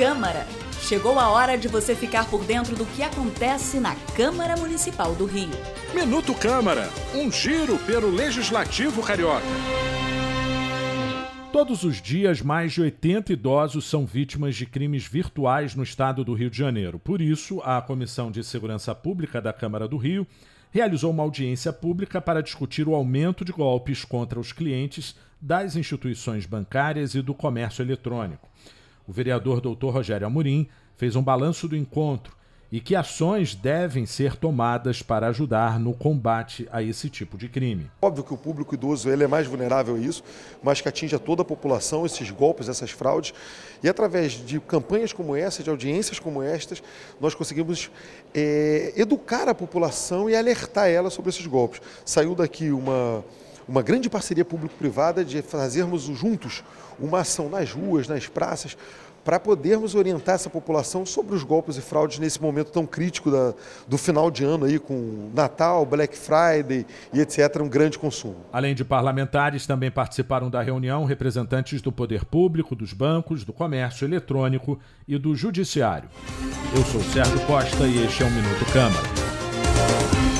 Câmara. Chegou a hora de você ficar por dentro do que acontece na Câmara Municipal do Rio. Minuto Câmara, um giro pelo Legislativo Carioca. Todos os dias, mais de 80 idosos são vítimas de crimes virtuais no estado do Rio de Janeiro. Por isso, a Comissão de Segurança Pública da Câmara do Rio realizou uma audiência pública para discutir o aumento de golpes contra os clientes das instituições bancárias e do comércio eletrônico. O vereador Dr. Rogério Amorim fez um balanço do encontro e que ações devem ser tomadas para ajudar no combate a esse tipo de crime. Óbvio que o público idoso ele é mais vulnerável a isso, mas que atinge a toda a população esses golpes, essas fraudes. E através de campanhas como essa, de audiências como estas, nós conseguimos é, educar a população e alertar ela sobre esses golpes. Saiu daqui uma uma grande parceria público-privada de fazermos juntos uma ação nas ruas, nas praças, para podermos orientar essa população sobre os golpes e fraudes nesse momento tão crítico da, do final de ano aí com Natal, Black Friday e etc, um grande consumo. Além de parlamentares, também participaram da reunião representantes do poder público, dos bancos, do comércio eletrônico e do judiciário. Eu sou Sérgio Costa e este é o Minuto Câmara.